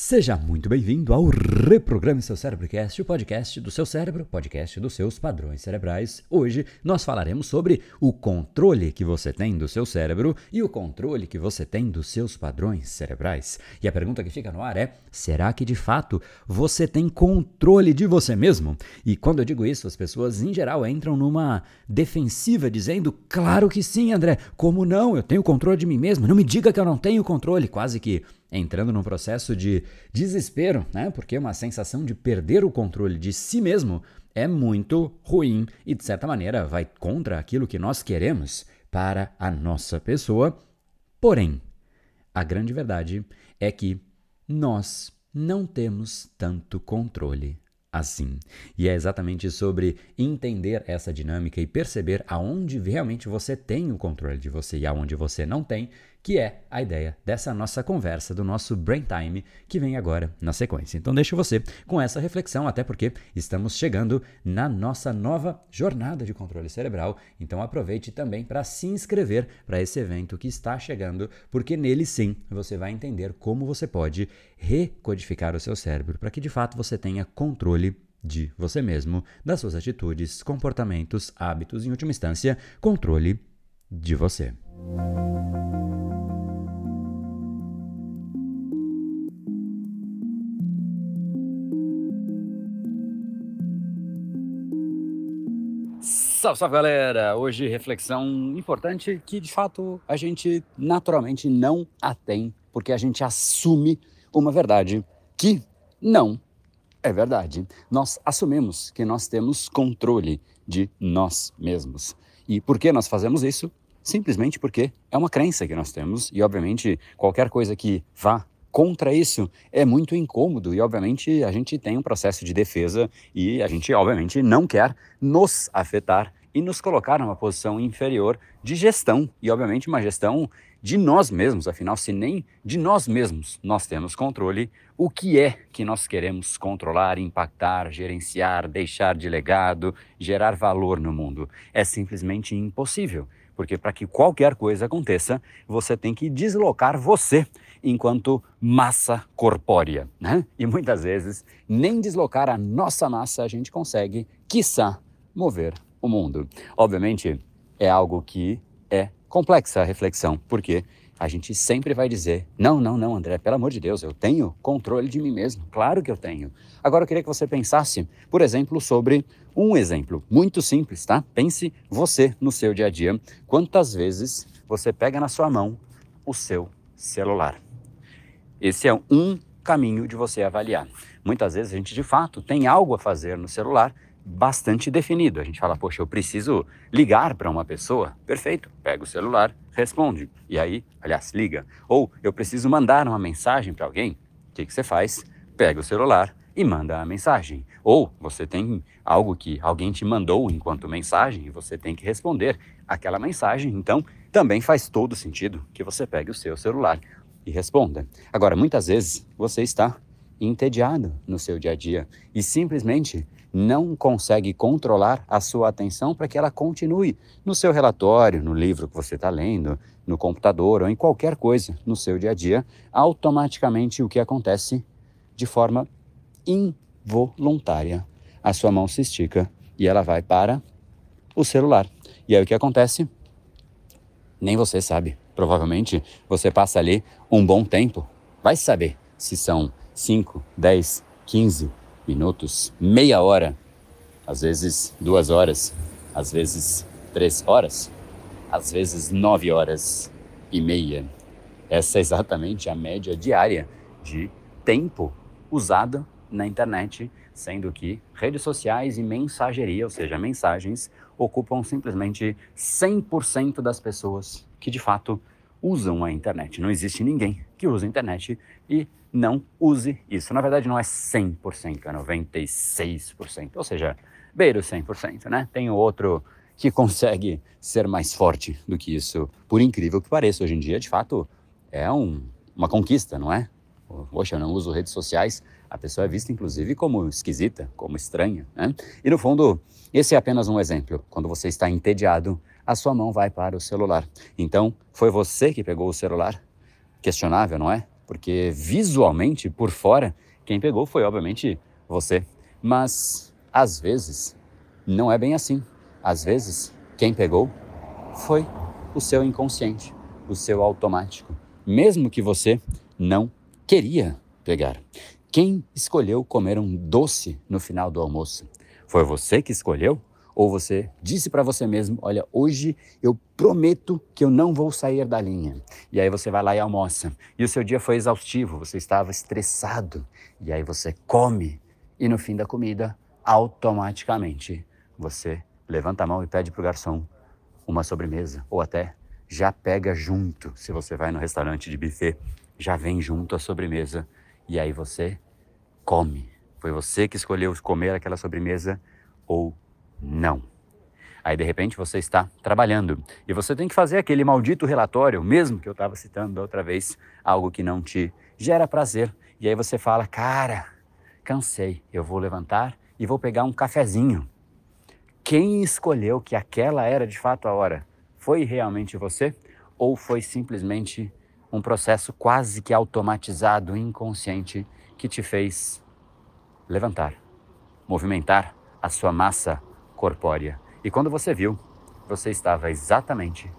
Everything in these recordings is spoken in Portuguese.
Seja muito bem-vindo ao Reprograme Seu Cérebrocast, o podcast do seu cérebro, podcast dos seus padrões cerebrais. Hoje nós falaremos sobre o controle que você tem do seu cérebro e o controle que você tem dos seus padrões cerebrais. E a pergunta que fica no ar é: será que de fato você tem controle de você mesmo? E quando eu digo isso, as pessoas em geral entram numa defensiva dizendo: claro que sim, André, como não? Eu tenho controle de mim mesmo, não me diga que eu não tenho controle, quase que entrando num processo de desespero, né? Porque uma sensação de perder o controle de si mesmo é muito ruim e de certa maneira vai contra aquilo que nós queremos para a nossa pessoa. Porém, a grande verdade é que nós não temos tanto controle assim. E é exatamente sobre entender essa dinâmica e perceber aonde realmente você tem o controle de você e aonde você não tem que é a ideia dessa nossa conversa, do nosso Brain Time, que vem agora na sequência. Então, deixo você com essa reflexão, até porque estamos chegando na nossa nova jornada de controle cerebral. Então, aproveite também para se inscrever para esse evento que está chegando, porque nele sim você vai entender como você pode recodificar o seu cérebro para que de fato você tenha controle de você mesmo, das suas atitudes, comportamentos, hábitos, em última instância, controle de você. Salve, salve galera! Hoje reflexão importante que de fato a gente naturalmente não a tem, porque a gente assume uma verdade que não é verdade. Nós assumimos que nós temos controle de nós mesmos. E por que nós fazemos isso? Simplesmente porque é uma crença que nós temos e, obviamente, qualquer coisa que vá contra isso é muito incômodo e, obviamente, a gente tem um processo de defesa e a gente, obviamente, não quer nos afetar e nos colocar numa posição inferior de gestão e, obviamente, uma gestão de nós mesmos. Afinal, se nem de nós mesmos nós temos controle, o que é que nós queremos controlar, impactar, gerenciar, deixar de legado, gerar valor no mundo? É simplesmente impossível. Porque para que qualquer coisa aconteça, você tem que deslocar você enquanto massa corpórea, né? E muitas vezes nem deslocar a nossa massa a gente consegue, quiçá, mover o mundo. Obviamente, é algo que é complexa a reflexão, porque a gente sempre vai dizer: não, não, não, André, pelo amor de Deus, eu tenho controle de mim mesmo. Claro que eu tenho. Agora eu queria que você pensasse, por exemplo, sobre um exemplo muito simples, tá? Pense você no seu dia a dia. Quantas vezes você pega na sua mão o seu celular? Esse é um caminho de você avaliar. Muitas vezes a gente de fato tem algo a fazer no celular bastante definido. A gente fala, poxa, eu preciso ligar para uma pessoa. Perfeito, pega o celular, responde. E aí, aliás, liga. Ou eu preciso mandar uma mensagem para alguém. O que, que você faz? Pega o celular e manda a mensagem. Ou você tem algo que alguém te mandou enquanto mensagem e você tem que responder aquela mensagem. Então, também faz todo sentido que você pegue o seu celular e responda. Agora, muitas vezes você está entediado no seu dia a dia e simplesmente não consegue controlar a sua atenção para que ela continue no seu relatório, no livro que você está lendo, no computador ou em qualquer coisa no seu dia a dia, automaticamente o que acontece de forma involuntária. A sua mão se estica e ela vai para o celular. E aí o que acontece? Nem você sabe. Provavelmente você passa ali um bom tempo. Vai saber se são 5, 10, 15, minutos, meia hora, às vezes duas horas, às vezes três horas, às vezes nove horas e meia. Essa é exatamente a média diária de tempo usado na internet, sendo que redes sociais e mensageria, ou seja, mensagens, ocupam simplesmente 100% das pessoas que de fato usam a internet. Não existe ninguém que use a internet e não use isso. Na verdade, não é 100%, é 96%, ou seja, beira o 100%, né? Tem outro que consegue ser mais forte do que isso, por incrível que pareça. Hoje em dia, de fato, é um, uma conquista, não é? Poxa, eu não uso redes sociais, a pessoa é vista inclusive como esquisita, como estranha, né? E no fundo, esse é apenas um exemplo. Quando você está entediado, a sua mão vai para o celular. Então, foi você que pegou o celular? Questionável, não é? porque visualmente, por fora, quem pegou foi obviamente você. Mas às vezes não é bem assim. Às vezes, quem pegou foi o seu inconsciente, o seu automático, mesmo que você não queria pegar. Quem escolheu comer um doce no final do almoço? Foi você que escolheu? Ou você disse para você mesmo: Olha, hoje eu prometo que eu não vou sair da linha. E aí você vai lá e almoça. E o seu dia foi exaustivo, você estava estressado. E aí você come. E no fim da comida, automaticamente, você levanta a mão e pede para o garçom uma sobremesa. Ou até já pega junto, se você vai no restaurante de buffet, já vem junto a sobremesa. E aí você come. Foi você que escolheu comer aquela sobremesa ou não. Aí de repente você está trabalhando e você tem que fazer aquele maldito relatório, mesmo que eu estava citando outra vez, algo que não te gera prazer. E aí você fala, cara, cansei, eu vou levantar e vou pegar um cafezinho. Quem escolheu que aquela era de fato a hora? Foi realmente você? Ou foi simplesmente um processo quase que automatizado, inconsciente, que te fez levantar, movimentar a sua massa corpórea. E quando você viu, você estava exatamente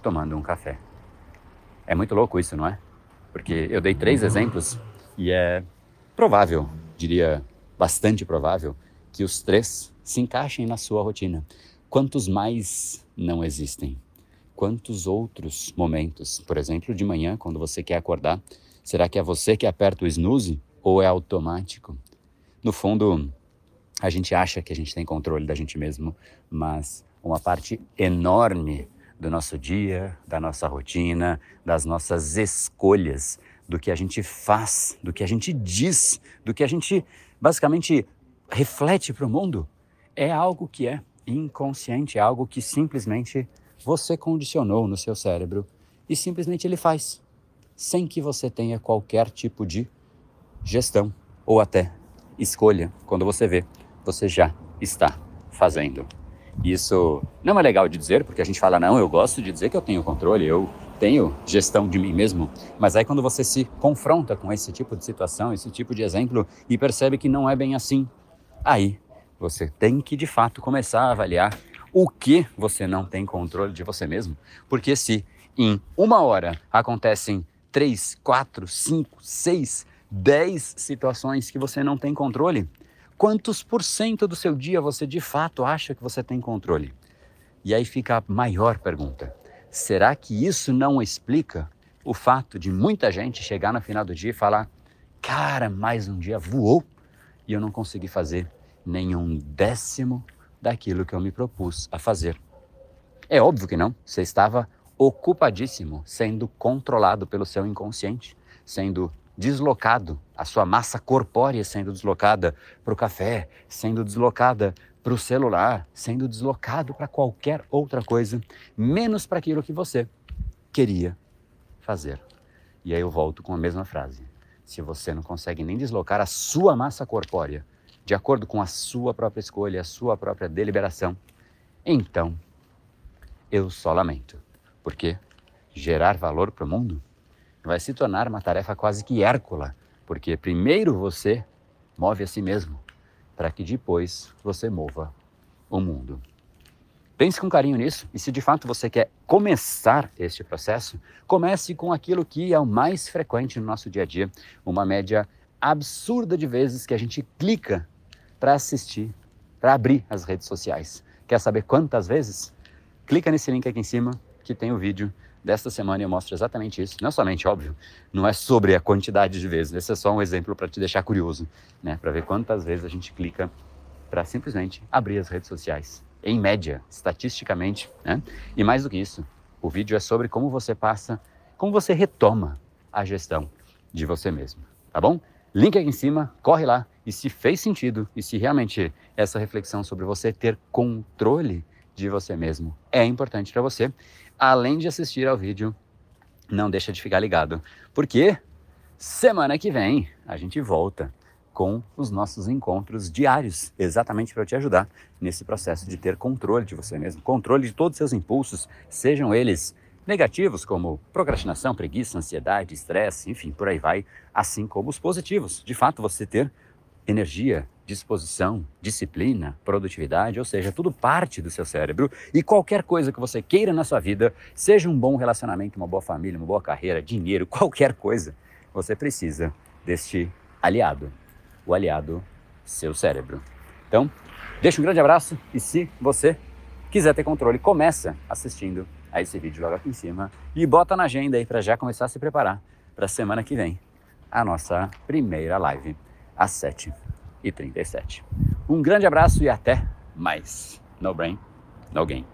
tomando um café. É muito louco isso, não é? Porque eu dei três exemplos e é provável, diria bastante provável, que os três se encaixem na sua rotina. Quantos mais não existem? Quantos outros momentos, por exemplo, de manhã, quando você quer acordar, será que é você que aperta o snooze ou é automático? No fundo, a gente acha que a gente tem controle da gente mesmo, mas uma parte enorme do nosso dia, da nossa rotina, das nossas escolhas, do que a gente faz, do que a gente diz, do que a gente basicamente reflete para o mundo, é algo que é inconsciente, é algo que simplesmente você condicionou no seu cérebro e simplesmente ele faz, sem que você tenha qualquer tipo de gestão ou até escolha quando você vê você já está fazendo. Isso não é legal de dizer, porque a gente fala, não, eu gosto de dizer que eu tenho controle, eu tenho gestão de mim mesmo. Mas aí quando você se confronta com esse tipo de situação, esse tipo de exemplo, e percebe que não é bem assim, aí você tem que de fato começar a avaliar o que você não tem controle de você mesmo. Porque se em uma hora acontecem três, quatro, cinco, seis, dez situações que você não tem controle, Quantos por cento do seu dia você de fato acha que você tem controle? E aí fica a maior pergunta: será que isso não explica o fato de muita gente chegar no final do dia e falar: cara, mais um dia voou e eu não consegui fazer nenhum décimo daquilo que eu me propus a fazer? É óbvio que não, você estava ocupadíssimo, sendo controlado pelo seu inconsciente, sendo deslocado, a sua massa corpórea sendo deslocada para o café, sendo deslocada para o celular, sendo deslocado para qualquer outra coisa, menos para aquilo que você queria fazer. E aí eu volto com a mesma frase. Se você não consegue nem deslocar a sua massa corpórea de acordo com a sua própria escolha, a sua própria deliberação, então eu só lamento. Porque gerar valor para o mundo vai se tornar uma tarefa quase que hércula, porque primeiro você move a si mesmo, para que depois você mova o mundo. Pense com carinho nisso e se de fato você quer começar este processo, comece com aquilo que é o mais frequente no nosso dia a dia, uma média absurda de vezes que a gente clica para assistir, para abrir as redes sociais. Quer saber quantas vezes? Clica nesse link aqui em cima que tem o vídeo desta semana eu mostro exatamente isso. Não somente, óbvio, não é sobre a quantidade de vezes, esse é só um exemplo para te deixar curioso, né? Para ver quantas vezes a gente clica para simplesmente abrir as redes sociais. Em média, estatisticamente, né? E mais do que isso, o vídeo é sobre como você passa, como você retoma a gestão de você mesmo, tá bom? Link aqui em cima, corre lá e se fez sentido e se realmente essa reflexão sobre você ter controle de você mesmo. É importante para você, além de assistir ao vídeo, não deixa de ficar ligado, porque semana que vem a gente volta com os nossos encontros diários, exatamente para te ajudar nesse processo de ter controle de você mesmo, controle de todos os seus impulsos, sejam eles negativos como procrastinação, preguiça, ansiedade, estresse, enfim, por aí vai, assim como os positivos. De fato, você ter energia, disposição, disciplina, produtividade, ou seja, tudo parte do seu cérebro e qualquer coisa que você queira na sua vida, seja um bom relacionamento, uma boa família, uma boa carreira, dinheiro, qualquer coisa, você precisa deste aliado, o aliado seu cérebro. Então, deixa um grande abraço e se você quiser ter controle, começa assistindo a esse vídeo logo aqui em cima e bota na agenda aí para já começar a se preparar para a semana que vem, a nossa primeira live às 7h37. Um grande abraço e até mais. No brain, no game.